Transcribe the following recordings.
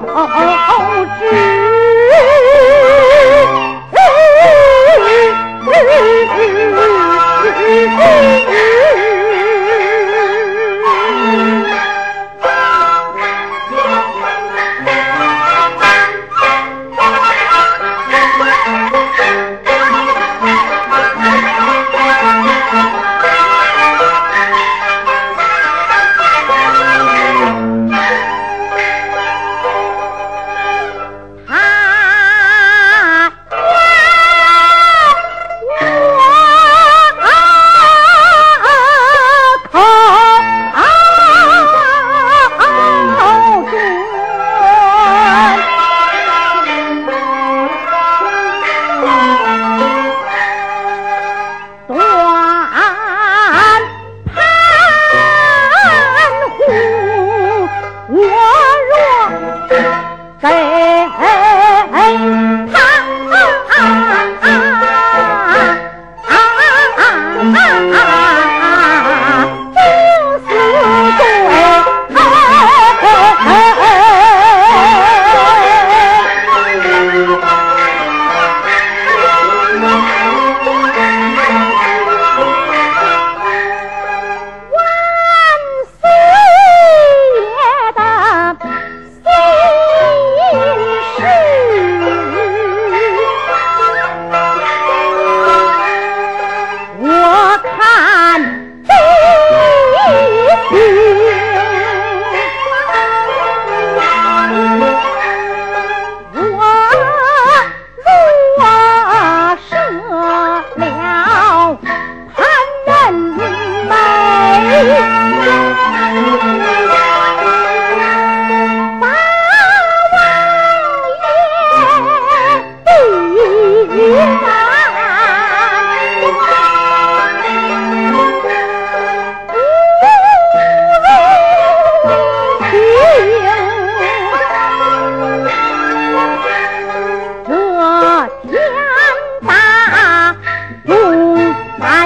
知。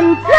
and